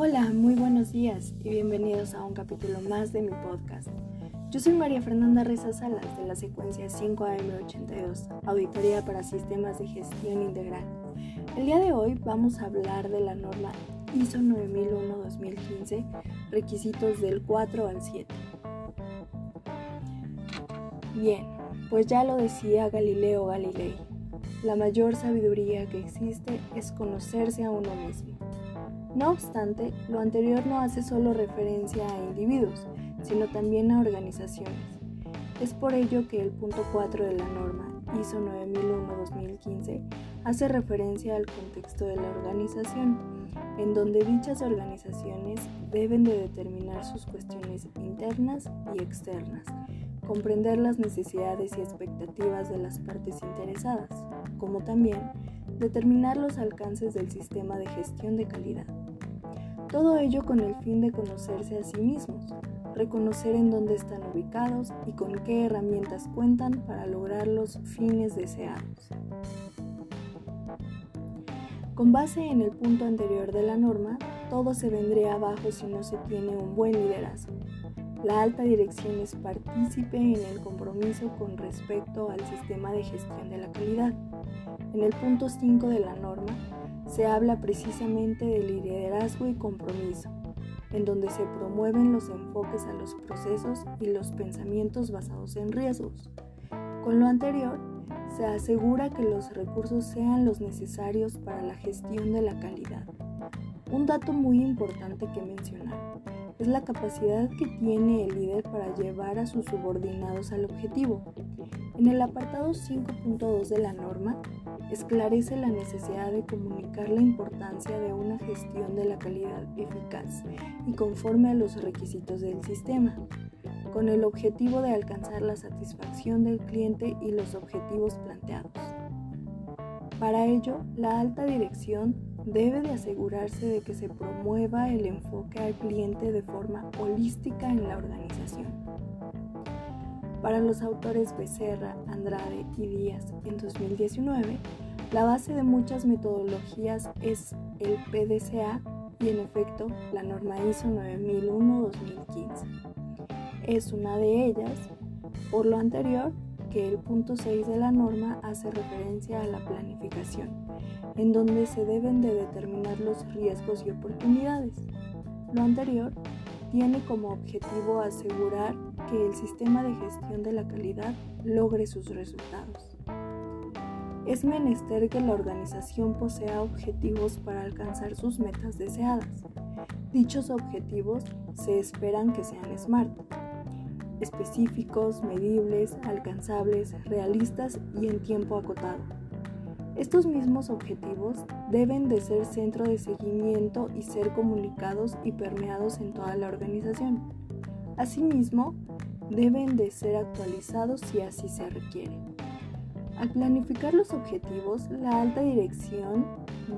Hola, muy buenos días y bienvenidos a un capítulo más de mi podcast. Yo soy María Fernanda Reza Salas de la secuencia 5AM82, Auditoría para Sistemas de Gestión Integral. El día de hoy vamos a hablar de la norma ISO 9001-2015, requisitos del 4 al 7. Bien, pues ya lo decía Galileo Galilei, la mayor sabiduría que existe es conocerse a uno mismo. No obstante, lo anterior no hace solo referencia a individuos, sino también a organizaciones. Es por ello que el punto 4 de la norma ISO 9001-2015 hace referencia al contexto de la organización, en donde dichas organizaciones deben de determinar sus cuestiones internas y externas, comprender las necesidades y expectativas de las partes interesadas, como también determinar los alcances del sistema de gestión de calidad. Todo ello con el fin de conocerse a sí mismos, reconocer en dónde están ubicados y con qué herramientas cuentan para lograr los fines deseados. Con base en el punto anterior de la norma, todo se vendría abajo si no se tiene un buen liderazgo. La alta dirección es partícipe en el compromiso con respecto al sistema de gestión de la calidad. En el punto 5 de la norma se habla precisamente de liderazgo y compromiso, en donde se promueven los enfoques a los procesos y los pensamientos basados en riesgos. Con lo anterior, se asegura que los recursos sean los necesarios para la gestión de la calidad. Un dato muy importante que mencionar es la capacidad que tiene el líder para llevar a sus subordinados al objetivo. En el apartado 5.2 de la norma, esclarece la necesidad de comunicar la importancia de una gestión de la calidad eficaz y conforme a los requisitos del sistema, con el objetivo de alcanzar la satisfacción del cliente y los objetivos planteados. Para ello, la alta dirección debe de asegurarse de que se promueva el enfoque al cliente de forma holística en la organización. Para los autores Becerra, Andrade y Díaz en 2019, la base de muchas metodologías es el PDCA y en efecto la norma ISO 9001-2015. Es una de ellas, por lo anterior, el punto 6 de la norma hace referencia a la planificación, en donde se deben de determinar los riesgos y oportunidades. Lo anterior tiene como objetivo asegurar que el sistema de gestión de la calidad logre sus resultados. Es menester que la organización posea objetivos para alcanzar sus metas deseadas. Dichos objetivos se esperan que sean SMART, específicos, medibles, alcanzables, realistas y en tiempo acotado. Estos mismos objetivos deben de ser centro de seguimiento y ser comunicados y permeados en toda la organización. Asimismo, deben de ser actualizados si así se requiere. Al planificar los objetivos, la alta dirección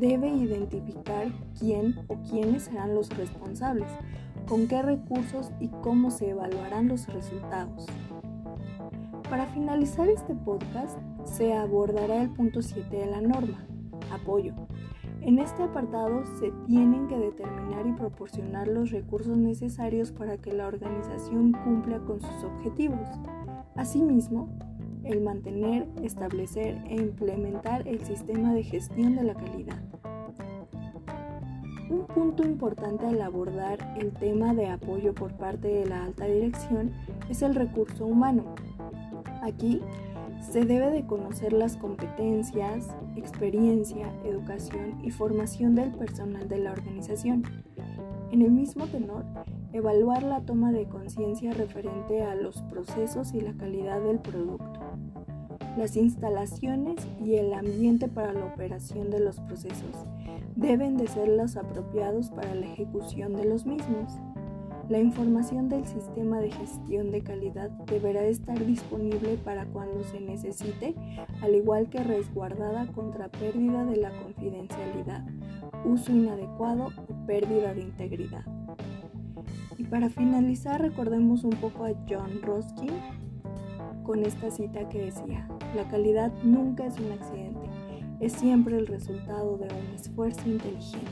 debe identificar quién o quiénes serán los responsables, con qué recursos y cómo se evaluarán los resultados. Para finalizar este podcast, se abordará el punto 7 de la norma, apoyo. En este apartado se tienen que determinar y proporcionar los recursos necesarios para que la organización cumpla con sus objetivos. Asimismo, el mantener, establecer e implementar el sistema de gestión de la calidad. Un punto importante al abordar el tema de apoyo por parte de la alta dirección es el recurso humano. Aquí se debe de conocer las competencias, experiencia, educación y formación del personal de la organización. En el mismo tenor, evaluar la toma de conciencia referente a los procesos y la calidad del producto, las instalaciones y el ambiente para la operación de los procesos deben de ser los apropiados para la ejecución de los mismos. La información del sistema de gestión de calidad deberá estar disponible para cuando se necesite, al igual que resguardada contra pérdida de la confidencialidad, uso inadecuado o pérdida de integridad. Y para finalizar recordemos un poco a John Ruskin con esta cita que decía, la calidad nunca es un accidente, es siempre el resultado de un esfuerzo inteligente.